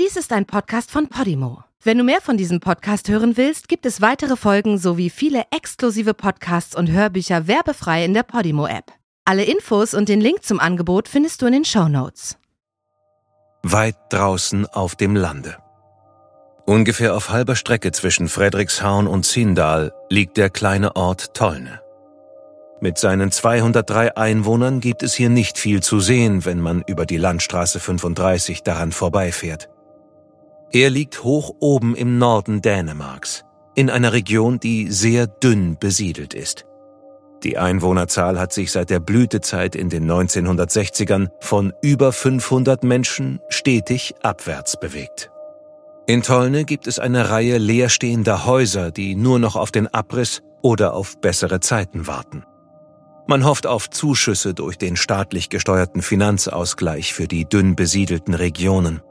Dies ist ein Podcast von Podimo. Wenn du mehr von diesem Podcast hören willst, gibt es weitere Folgen sowie viele exklusive Podcasts und Hörbücher werbefrei in der Podimo-App. Alle Infos und den Link zum Angebot findest du in den Show Notes. Weit draußen auf dem Lande. Ungefähr auf halber Strecke zwischen Frederikshaun und Zindal liegt der kleine Ort Tollne. Mit seinen 203 Einwohnern gibt es hier nicht viel zu sehen, wenn man über die Landstraße 35 daran vorbeifährt. Er liegt hoch oben im Norden Dänemarks, in einer Region, die sehr dünn besiedelt ist. Die Einwohnerzahl hat sich seit der Blütezeit in den 1960ern von über 500 Menschen stetig abwärts bewegt. In Tollne gibt es eine Reihe leerstehender Häuser, die nur noch auf den Abriss oder auf bessere Zeiten warten. Man hofft auf Zuschüsse durch den staatlich gesteuerten Finanzausgleich für die dünn besiedelten Regionen.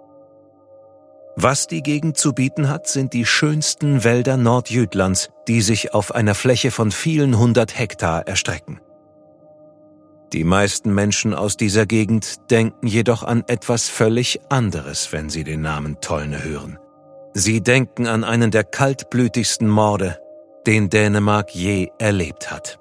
Was die Gegend zu bieten hat, sind die schönsten Wälder Nordjütlands, die sich auf einer Fläche von vielen hundert Hektar erstrecken. Die meisten Menschen aus dieser Gegend denken jedoch an etwas völlig anderes, wenn sie den Namen Tollne hören. Sie denken an einen der kaltblütigsten Morde, den Dänemark je erlebt hat.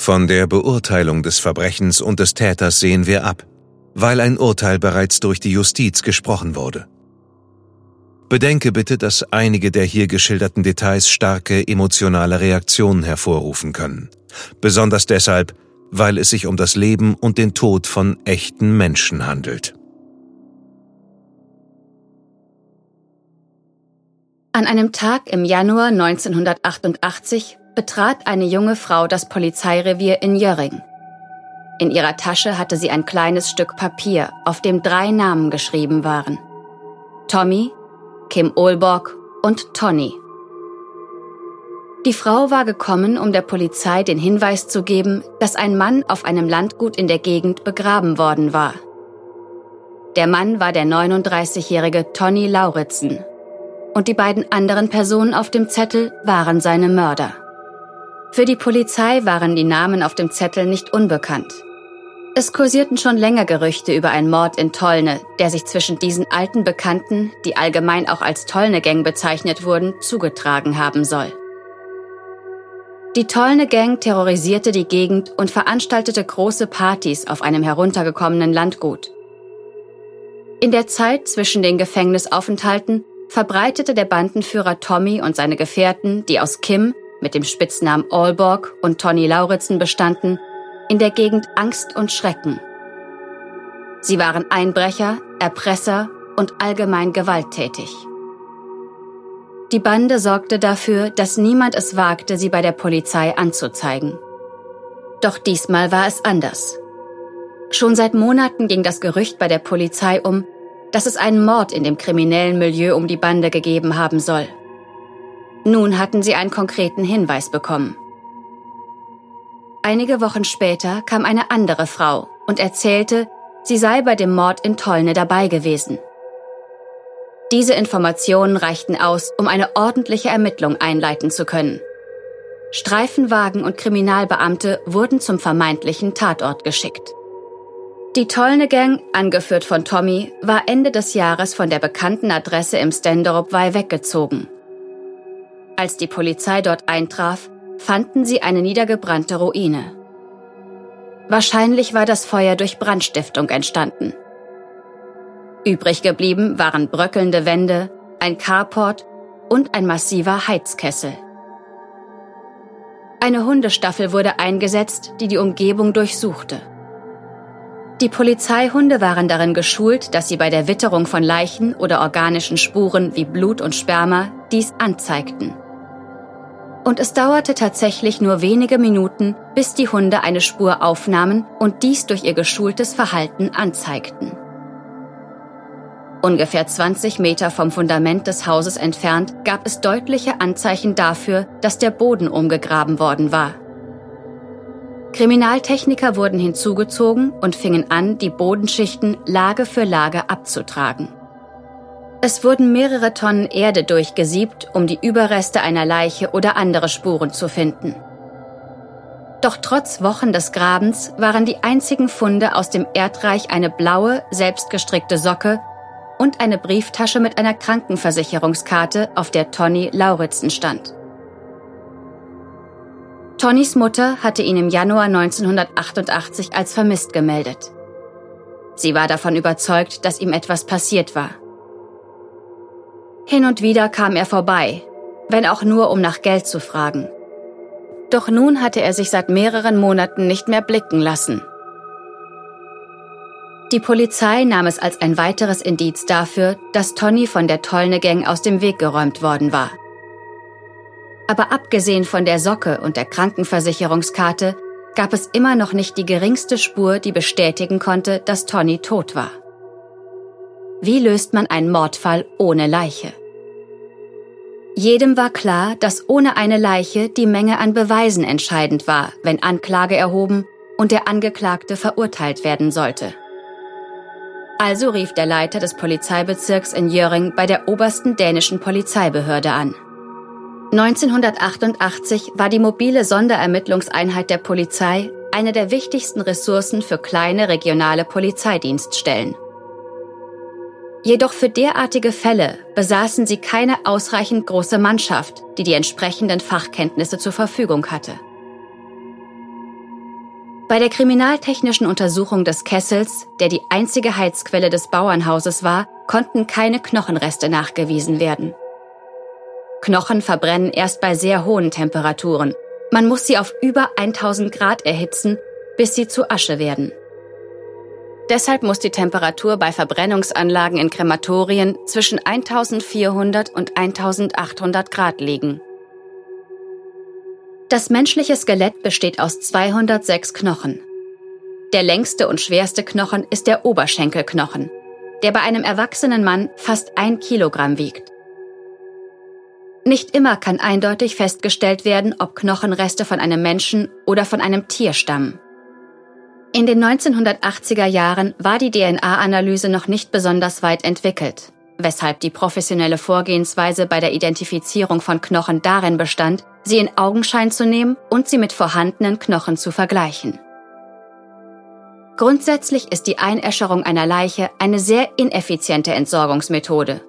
von der Beurteilung des Verbrechens und des Täters sehen wir ab, weil ein Urteil bereits durch die Justiz gesprochen wurde. Bedenke bitte, dass einige der hier geschilderten Details starke emotionale Reaktionen hervorrufen können. Besonders deshalb, weil es sich um das Leben und den Tod von echten Menschen handelt. An einem Tag im Januar 1988 betrat eine junge Frau das Polizeirevier in Jöring. In ihrer Tasche hatte sie ein kleines Stück Papier, auf dem drei Namen geschrieben waren. Tommy, Kim Olborg und Tony. Die Frau war gekommen, um der Polizei den Hinweis zu geben, dass ein Mann auf einem Landgut in der Gegend begraben worden war. Der Mann war der 39-jährige Tony Lauritzen. Und die beiden anderen Personen auf dem Zettel waren seine Mörder. Für die Polizei waren die Namen auf dem Zettel nicht unbekannt. Es kursierten schon länger Gerüchte über einen Mord in Tollne, der sich zwischen diesen alten Bekannten, die allgemein auch als Tollne-Gang bezeichnet wurden, zugetragen haben soll. Die Tollne-Gang terrorisierte die Gegend und veranstaltete große Partys auf einem heruntergekommenen Landgut. In der Zeit zwischen den Gefängnisaufenthalten verbreitete der Bandenführer Tommy und seine Gefährten, die aus Kim, mit dem Spitznamen Allborg und Tony Lauritzen bestanden, in der Gegend Angst und Schrecken. Sie waren Einbrecher, Erpresser und allgemein gewalttätig. Die Bande sorgte dafür, dass niemand es wagte, sie bei der Polizei anzuzeigen. Doch diesmal war es anders. Schon seit Monaten ging das Gerücht bei der Polizei um, dass es einen Mord in dem kriminellen Milieu um die Bande gegeben haben soll. Nun hatten sie einen konkreten Hinweis bekommen. Einige Wochen später kam eine andere Frau und erzählte, sie sei bei dem Mord in Tollne dabei gewesen. Diese Informationen reichten aus, um eine ordentliche Ermittlung einleiten zu können. Streifenwagen und Kriminalbeamte wurden zum vermeintlichen Tatort geschickt. Die Tollne Gang, angeführt von Tommy, war Ende des Jahres von der bekannten Adresse im Stenderup weggezogen als die Polizei dort eintraf, fanden sie eine niedergebrannte Ruine. Wahrscheinlich war das Feuer durch Brandstiftung entstanden. Übrig geblieben waren bröckelnde Wände, ein Carport und ein massiver Heizkessel. Eine Hundestaffel wurde eingesetzt, die die Umgebung durchsuchte. Die Polizeihunde waren darin geschult, dass sie bei der Witterung von Leichen oder organischen Spuren wie Blut und Sperma dies anzeigten. Und es dauerte tatsächlich nur wenige Minuten, bis die Hunde eine Spur aufnahmen und dies durch ihr geschultes Verhalten anzeigten. Ungefähr 20 Meter vom Fundament des Hauses entfernt gab es deutliche Anzeichen dafür, dass der Boden umgegraben worden war. Kriminaltechniker wurden hinzugezogen und fingen an, die Bodenschichten Lage für Lage abzutragen. Es wurden mehrere Tonnen Erde durchgesiebt, um die Überreste einer Leiche oder andere Spuren zu finden. Doch trotz Wochen des Grabens waren die einzigen Funde aus dem Erdreich eine blaue, selbstgestrickte Socke und eine Brieftasche mit einer Krankenversicherungskarte, auf der Tony Lauritzen stand. Tonnys Mutter hatte ihn im Januar 1988 als vermisst gemeldet. Sie war davon überzeugt, dass ihm etwas passiert war. Hin und wieder kam er vorbei, wenn auch nur um nach Geld zu fragen. Doch nun hatte er sich seit mehreren Monaten nicht mehr blicken lassen. Die Polizei nahm es als ein weiteres Indiz dafür, dass Tony von der Tollne Gang aus dem Weg geräumt worden war. Aber abgesehen von der Socke und der Krankenversicherungskarte gab es immer noch nicht die geringste Spur, die bestätigen konnte, dass Tony tot war. Wie löst man einen Mordfall ohne Leiche? Jedem war klar, dass ohne eine Leiche die Menge an Beweisen entscheidend war, wenn Anklage erhoben und der Angeklagte verurteilt werden sollte. Also rief der Leiter des Polizeibezirks in Jöring bei der obersten dänischen Polizeibehörde an. 1988 war die mobile Sonderermittlungseinheit der Polizei eine der wichtigsten Ressourcen für kleine regionale Polizeidienststellen. Jedoch für derartige Fälle besaßen sie keine ausreichend große Mannschaft, die die entsprechenden Fachkenntnisse zur Verfügung hatte. Bei der kriminaltechnischen Untersuchung des Kessels, der die einzige Heizquelle des Bauernhauses war, konnten keine Knochenreste nachgewiesen werden. Knochen verbrennen erst bei sehr hohen Temperaturen. Man muss sie auf über 1000 Grad erhitzen, bis sie zu Asche werden. Deshalb muss die Temperatur bei Verbrennungsanlagen in Krematorien zwischen 1400 und 1800 Grad liegen. Das menschliche Skelett besteht aus 206 Knochen. Der längste und schwerste Knochen ist der Oberschenkelknochen, der bei einem erwachsenen Mann fast ein Kilogramm wiegt. Nicht immer kann eindeutig festgestellt werden, ob Knochenreste von einem Menschen oder von einem Tier stammen. In den 1980er Jahren war die DNA-Analyse noch nicht besonders weit entwickelt, weshalb die professionelle Vorgehensweise bei der Identifizierung von Knochen darin bestand, sie in Augenschein zu nehmen und sie mit vorhandenen Knochen zu vergleichen. Grundsätzlich ist die Einäscherung einer Leiche eine sehr ineffiziente Entsorgungsmethode.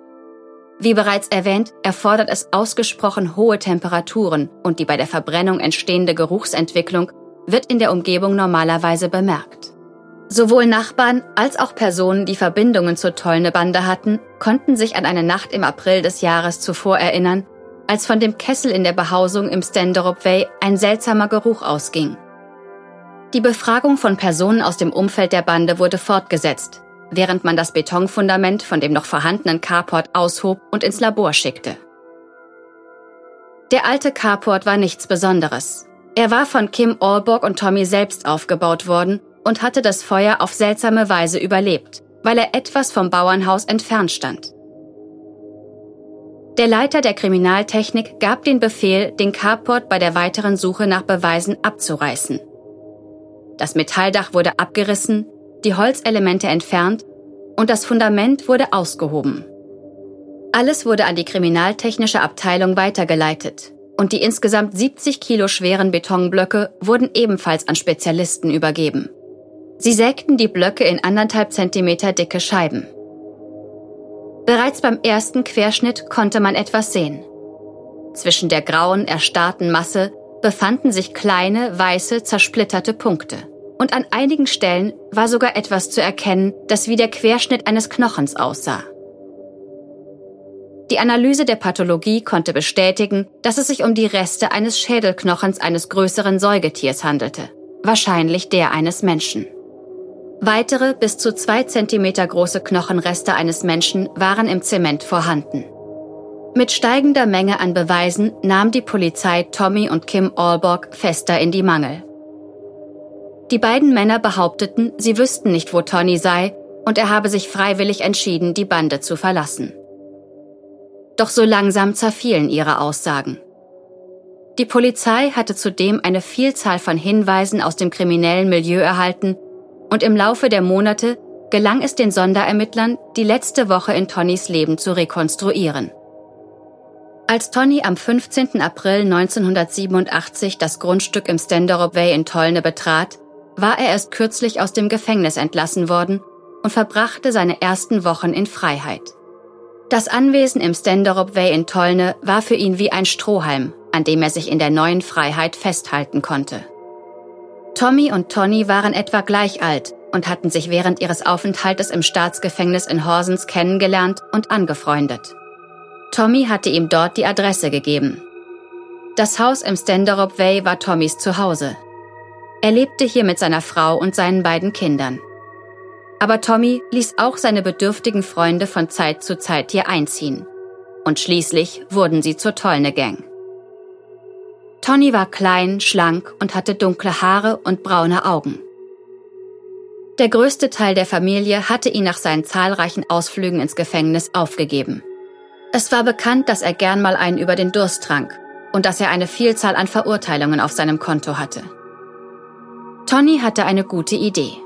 Wie bereits erwähnt, erfordert es ausgesprochen hohe Temperaturen und die bei der Verbrennung entstehende Geruchsentwicklung wird in der Umgebung normalerweise bemerkt. Sowohl Nachbarn als auch Personen, die Verbindungen zur Tollne-Bande hatten, konnten sich an eine Nacht im April des Jahres zuvor erinnern, als von dem Kessel in der Behausung im Stenderup Way ein seltsamer Geruch ausging. Die Befragung von Personen aus dem Umfeld der Bande wurde fortgesetzt, während man das Betonfundament von dem noch vorhandenen Carport aushob und ins Labor schickte. Der alte Carport war nichts Besonderes. Er war von Kim Allborg und Tommy selbst aufgebaut worden und hatte das Feuer auf seltsame Weise überlebt, weil er etwas vom Bauernhaus entfernt stand. Der Leiter der Kriminaltechnik gab den Befehl, den Carport bei der weiteren Suche nach Beweisen abzureißen. Das Metalldach wurde abgerissen, die Holzelemente entfernt und das Fundament wurde ausgehoben. Alles wurde an die kriminaltechnische Abteilung weitergeleitet und die insgesamt 70 Kilo schweren Betonblöcke wurden ebenfalls an Spezialisten übergeben. Sie sägten die Blöcke in anderthalb Zentimeter dicke Scheiben. Bereits beim ersten Querschnitt konnte man etwas sehen. Zwischen der grauen, erstarrten Masse befanden sich kleine, weiße, zersplitterte Punkte. Und an einigen Stellen war sogar etwas zu erkennen, das wie der Querschnitt eines Knochens aussah. Die Analyse der Pathologie konnte bestätigen, dass es sich um die Reste eines Schädelknochens eines größeren Säugetiers handelte, wahrscheinlich der eines Menschen. Weitere bis zu zwei Zentimeter große Knochenreste eines Menschen waren im Zement vorhanden. Mit steigender Menge an Beweisen nahm die Polizei Tommy und Kim Alborg fester in die Mangel. Die beiden Männer behaupteten, sie wüssten nicht, wo Tony sei, und er habe sich freiwillig entschieden, die Bande zu verlassen. Doch so langsam zerfielen ihre Aussagen. Die Polizei hatte zudem eine Vielzahl von Hinweisen aus dem kriminellen Milieu erhalten und im Laufe der Monate gelang es den Sonderermittlern, die letzte Woche in Tonnys Leben zu rekonstruieren. Als Tony am 15. April 1987 das Grundstück im Stenderup Way in Tollne betrat, war er erst kürzlich aus dem Gefängnis entlassen worden und verbrachte seine ersten Wochen in Freiheit. Das Anwesen im Stenderup Way in Tollne war für ihn wie ein Strohhalm, an dem er sich in der neuen Freiheit festhalten konnte. Tommy und Tony waren etwa gleich alt und hatten sich während ihres Aufenthaltes im Staatsgefängnis in Horsens kennengelernt und angefreundet. Tommy hatte ihm dort die Adresse gegeben. Das Haus im Stenderup Way war Tommys Zuhause. Er lebte hier mit seiner Frau und seinen beiden Kindern. Aber Tommy ließ auch seine bedürftigen Freunde von Zeit zu Zeit hier einziehen. Und schließlich wurden sie zur Tollne Gang. Tony war klein, schlank und hatte dunkle Haare und braune Augen. Der größte Teil der Familie hatte ihn nach seinen zahlreichen Ausflügen ins Gefängnis aufgegeben. Es war bekannt, dass er gern mal einen über den Durst trank und dass er eine Vielzahl an Verurteilungen auf seinem Konto hatte. Tony hatte eine gute Idee.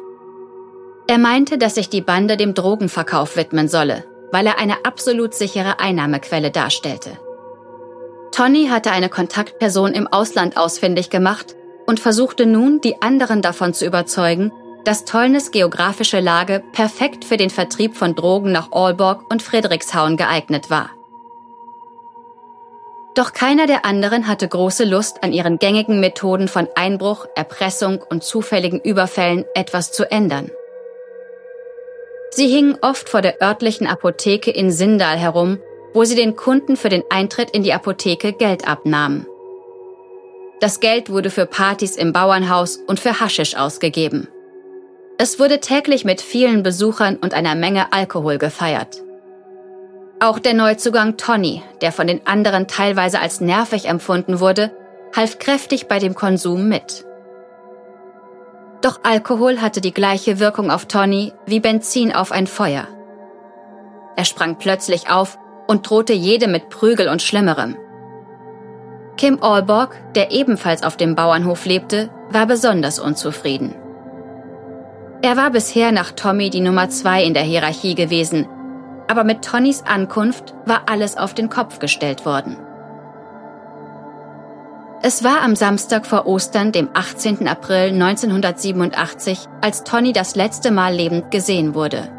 Er meinte, dass sich die Bande dem Drogenverkauf widmen solle, weil er eine absolut sichere Einnahmequelle darstellte. Tony hatte eine Kontaktperson im Ausland ausfindig gemacht und versuchte nun, die anderen davon zu überzeugen, dass Tollnes geografische Lage perfekt für den Vertrieb von Drogen nach Aalborg und Friedrichshauen geeignet war. Doch keiner der anderen hatte große Lust, an ihren gängigen Methoden von Einbruch, Erpressung und zufälligen Überfällen etwas zu ändern. Sie hingen oft vor der örtlichen Apotheke in Sindal herum wo sie den Kunden für den Eintritt in die Apotheke Geld abnahmen. Das Geld wurde für Partys im Bauernhaus und für Haschisch ausgegeben. Es wurde täglich mit vielen Besuchern und einer Menge Alkohol gefeiert. Auch der Neuzugang Tony, der von den anderen teilweise als nervig empfunden wurde, half kräftig bei dem Konsum mit. Doch Alkohol hatte die gleiche Wirkung auf Tony wie Benzin auf ein Feuer. Er sprang plötzlich auf und drohte jedem mit Prügel und Schlimmerem. Kim Alborg, der ebenfalls auf dem Bauernhof lebte, war besonders unzufrieden. Er war bisher nach Tommy die Nummer zwei in der Hierarchie gewesen, aber mit Tonnys Ankunft war alles auf den Kopf gestellt worden. Es war am Samstag vor Ostern, dem 18. April 1987, als Tony das letzte Mal lebend gesehen wurde.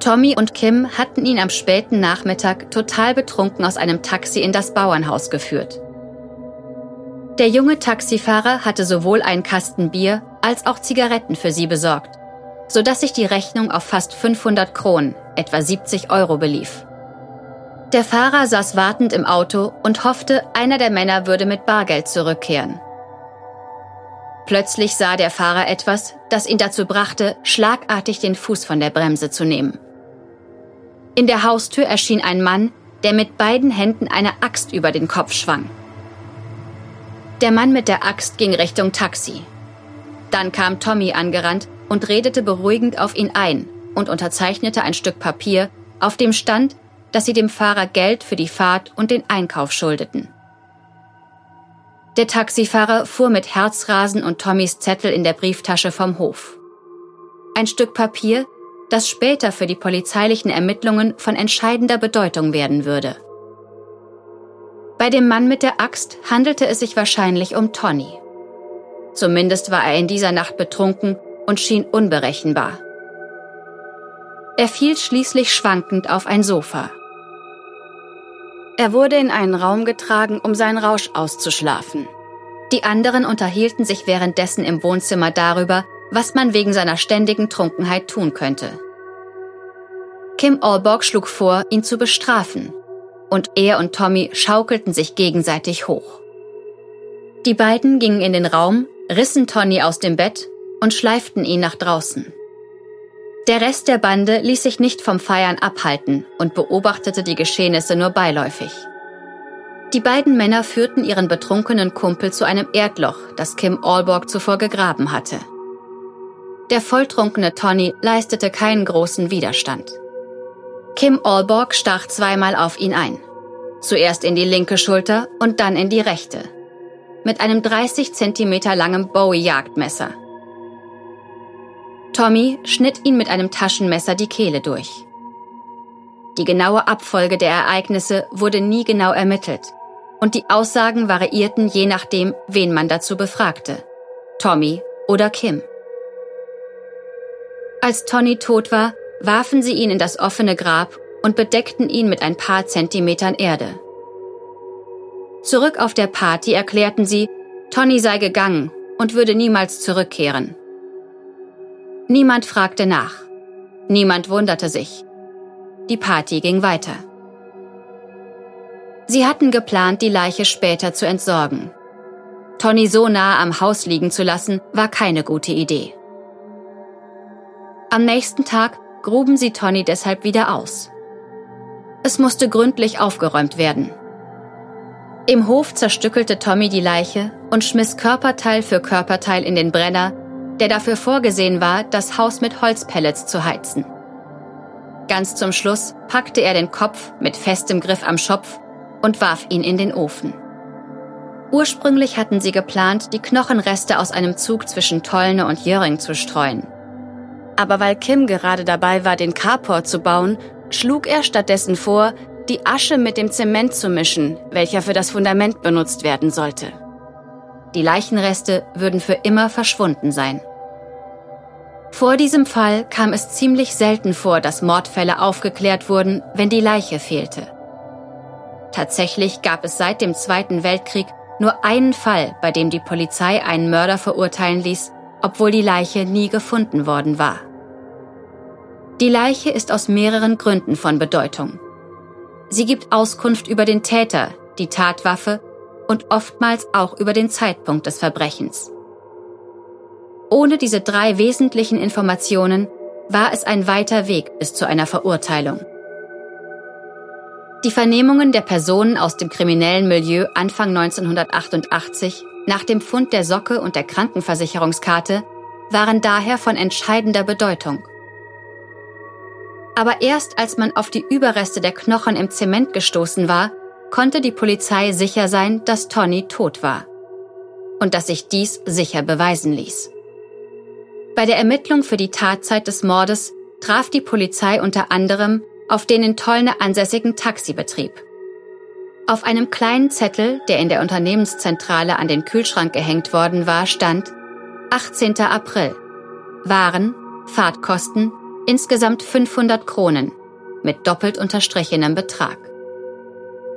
Tommy und Kim hatten ihn am späten Nachmittag total betrunken aus einem Taxi in das Bauernhaus geführt. Der junge Taxifahrer hatte sowohl einen Kasten Bier als auch Zigaretten für sie besorgt, sodass sich die Rechnung auf fast 500 Kronen, etwa 70 Euro, belief. Der Fahrer saß wartend im Auto und hoffte, einer der Männer würde mit Bargeld zurückkehren. Plötzlich sah der Fahrer etwas, das ihn dazu brachte, schlagartig den Fuß von der Bremse zu nehmen. In der Haustür erschien ein Mann, der mit beiden Händen eine Axt über den Kopf schwang. Der Mann mit der Axt ging Richtung Taxi. Dann kam Tommy angerannt und redete beruhigend auf ihn ein und unterzeichnete ein Stück Papier, auf dem stand, dass sie dem Fahrer Geld für die Fahrt und den Einkauf schuldeten. Der Taxifahrer fuhr mit Herzrasen und Tommys Zettel in der Brieftasche vom Hof. Ein Stück Papier, das später für die polizeilichen Ermittlungen von entscheidender Bedeutung werden würde. Bei dem Mann mit der Axt handelte es sich wahrscheinlich um Tony. Zumindest war er in dieser Nacht betrunken und schien unberechenbar. Er fiel schließlich schwankend auf ein Sofa. Er wurde in einen Raum getragen, um seinen Rausch auszuschlafen. Die anderen unterhielten sich währenddessen im Wohnzimmer darüber, was man wegen seiner ständigen Trunkenheit tun könnte. Kim Alborg schlug vor, ihn zu bestrafen, und er und Tommy schaukelten sich gegenseitig hoch. Die beiden gingen in den Raum, rissen Tony aus dem Bett und schleiften ihn nach draußen. Der Rest der Bande ließ sich nicht vom Feiern abhalten und beobachtete die Geschehnisse nur beiläufig. Die beiden Männer führten ihren betrunkenen Kumpel zu einem Erdloch, das Kim Allborg zuvor gegraben hatte. Der volltrunkene Tony leistete keinen großen Widerstand. Kim Allborg stach zweimal auf ihn ein. Zuerst in die linke Schulter und dann in die rechte. Mit einem 30 Zentimeter langen Bowie-Jagdmesser. Tommy schnitt ihn mit einem Taschenmesser die Kehle durch. Die genaue Abfolge der Ereignisse wurde nie genau ermittelt und die Aussagen variierten je nachdem, wen man dazu befragte. Tommy oder Kim. Als Tony tot war, warfen sie ihn in das offene Grab und bedeckten ihn mit ein paar Zentimetern Erde. Zurück auf der Party erklärten sie, Tony sei gegangen und würde niemals zurückkehren. Niemand fragte nach. Niemand wunderte sich. Die Party ging weiter. Sie hatten geplant, die Leiche später zu entsorgen. Tony so nah am Haus liegen zu lassen, war keine gute Idee. Am nächsten Tag gruben sie Tony deshalb wieder aus. Es musste gründlich aufgeräumt werden. Im Hof zerstückelte Tommy die Leiche und schmiss Körperteil für Körperteil in den Brenner, der dafür vorgesehen war, das Haus mit Holzpellets zu heizen. Ganz zum Schluss packte er den Kopf mit festem Griff am Schopf und warf ihn in den Ofen. Ursprünglich hatten sie geplant, die Knochenreste aus einem Zug zwischen Tollne und Jöring zu streuen. Aber weil Kim gerade dabei war, den Carport zu bauen, schlug er stattdessen vor, die Asche mit dem Zement zu mischen, welcher für das Fundament benutzt werden sollte. Die Leichenreste würden für immer verschwunden sein. Vor diesem Fall kam es ziemlich selten vor, dass Mordfälle aufgeklärt wurden, wenn die Leiche fehlte. Tatsächlich gab es seit dem Zweiten Weltkrieg nur einen Fall, bei dem die Polizei einen Mörder verurteilen ließ, obwohl die Leiche nie gefunden worden war. Die Leiche ist aus mehreren Gründen von Bedeutung. Sie gibt Auskunft über den Täter, die Tatwaffe und oftmals auch über den Zeitpunkt des Verbrechens. Ohne diese drei wesentlichen Informationen war es ein weiter Weg bis zu einer Verurteilung. Die Vernehmungen der Personen aus dem kriminellen Milieu Anfang 1988 nach dem Fund der Socke und der Krankenversicherungskarte waren daher von entscheidender Bedeutung. Aber erst als man auf die Überreste der Knochen im Zement gestoßen war, konnte die Polizei sicher sein, dass Tony tot war. Und dass sich dies sicher beweisen ließ. Bei der Ermittlung für die Tatzeit des Mordes traf die Polizei unter anderem auf den in Tollne ansässigen Taxibetrieb. Auf einem kleinen Zettel, der in der Unternehmenszentrale an den Kühlschrank gehängt worden war, stand 18. April. Waren, Fahrtkosten insgesamt 500 Kronen mit doppelt unterstrichenem Betrag.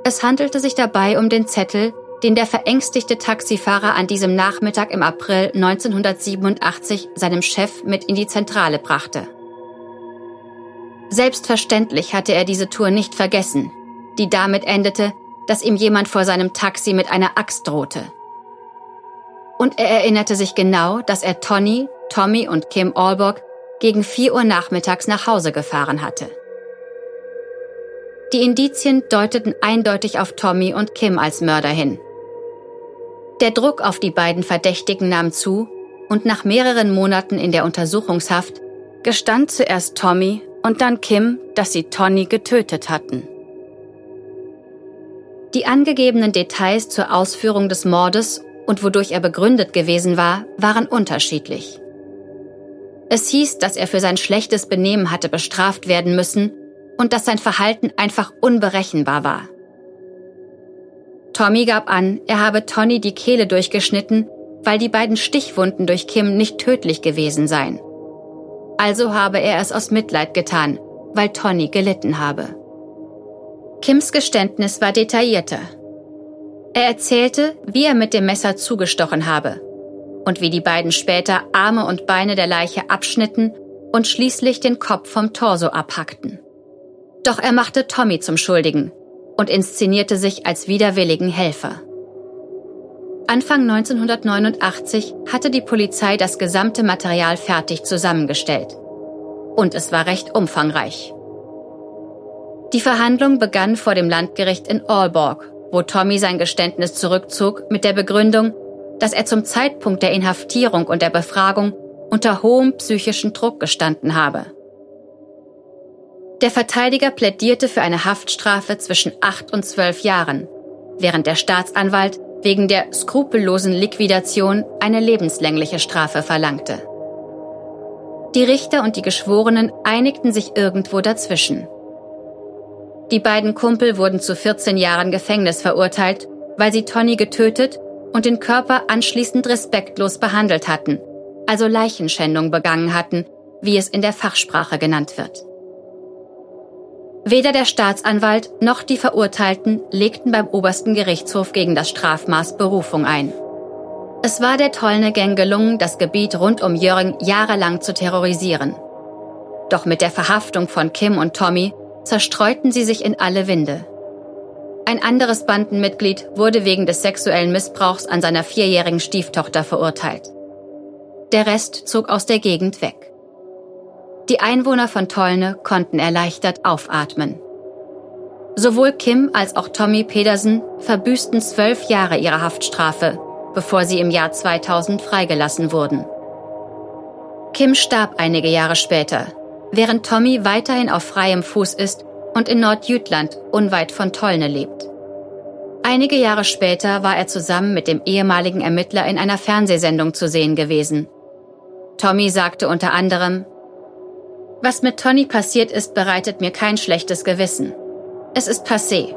Es handelte sich dabei um den Zettel, den der verängstigte Taxifahrer an diesem Nachmittag im April 1987 seinem Chef mit in die Zentrale brachte. Selbstverständlich hatte er diese Tour nicht vergessen, die damit endete, dass ihm jemand vor seinem Taxi mit einer Axt drohte. Und er erinnerte sich genau, dass er Tony, Tommy und Kim Allborg gegen 4 Uhr nachmittags nach Hause gefahren hatte. Die Indizien deuteten eindeutig auf Tommy und Kim als Mörder hin. Der Druck auf die beiden Verdächtigen nahm zu und nach mehreren Monaten in der Untersuchungshaft gestand zuerst Tommy und dann Kim, dass sie Tony getötet hatten. Die angegebenen Details zur Ausführung des Mordes und wodurch er begründet gewesen war, waren unterschiedlich. Es hieß, dass er für sein schlechtes Benehmen hatte bestraft werden müssen und dass sein Verhalten einfach unberechenbar war. Tommy gab an, er habe Tony die Kehle durchgeschnitten, weil die beiden Stichwunden durch Kim nicht tödlich gewesen seien. Also habe er es aus Mitleid getan, weil Tony gelitten habe. Kims Geständnis war detaillierter. Er erzählte, wie er mit dem Messer zugestochen habe und wie die beiden später Arme und Beine der Leiche abschnitten und schließlich den Kopf vom Torso abhackten. Doch er machte Tommy zum Schuldigen und inszenierte sich als widerwilligen Helfer. Anfang 1989 hatte die Polizei das gesamte Material fertig zusammengestellt. und es war recht umfangreich. Die Verhandlung begann vor dem Landgericht in Aalborg, wo Tommy sein Geständnis zurückzog mit der Begründung, dass er zum Zeitpunkt der Inhaftierung und der Befragung unter hohem psychischen Druck gestanden habe. Der Verteidiger plädierte für eine Haftstrafe zwischen acht und zwölf Jahren, während der Staatsanwalt wegen der skrupellosen Liquidation eine lebenslängliche Strafe verlangte. Die Richter und die Geschworenen einigten sich irgendwo dazwischen. Die beiden Kumpel wurden zu 14 Jahren Gefängnis verurteilt, weil sie Tony getötet und den Körper anschließend respektlos behandelt hatten, also Leichenschändung begangen hatten, wie es in der Fachsprache genannt wird. Weder der Staatsanwalt noch die Verurteilten legten beim obersten Gerichtshof gegen das Strafmaß Berufung ein. Es war der Tollne-Gang gelungen, das Gebiet rund um Jöring jahrelang zu terrorisieren. Doch mit der Verhaftung von Kim und Tommy zerstreuten sie sich in alle Winde. Ein anderes Bandenmitglied wurde wegen des sexuellen Missbrauchs an seiner vierjährigen Stieftochter verurteilt. Der Rest zog aus der Gegend weg. Die Einwohner von Tollne konnten erleichtert aufatmen. Sowohl Kim als auch Tommy Pedersen verbüßten zwölf Jahre ihre Haftstrafe, bevor sie im Jahr 2000 freigelassen wurden. Kim starb einige Jahre später, während Tommy weiterhin auf freiem Fuß ist und in Nordjütland unweit von Tollne lebt. Einige Jahre später war er zusammen mit dem ehemaligen Ermittler in einer Fernsehsendung zu sehen gewesen. Tommy sagte unter anderem, was mit Tony passiert ist, bereitet mir kein schlechtes Gewissen. Es ist passé.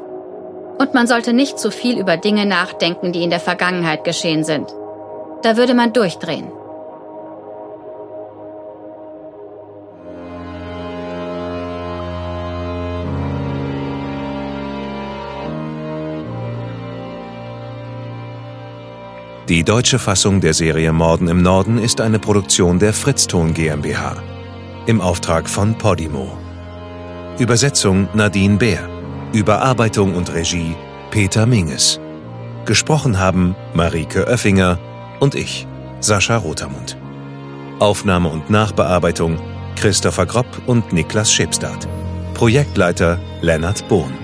Und man sollte nicht zu viel über Dinge nachdenken, die in der Vergangenheit geschehen sind. Da würde man durchdrehen. Die deutsche Fassung der Serie Morden im Norden ist eine Produktion der Fritzton GmbH. Im Auftrag von Podimo. Übersetzung Nadine Bär. Überarbeitung und Regie Peter Minges. Gesprochen haben Marike Oeffinger und ich, Sascha Rotermund. Aufnahme und Nachbearbeitung Christopher Gropp und Niklas Schipstadt. Projektleiter Lennart Bohn.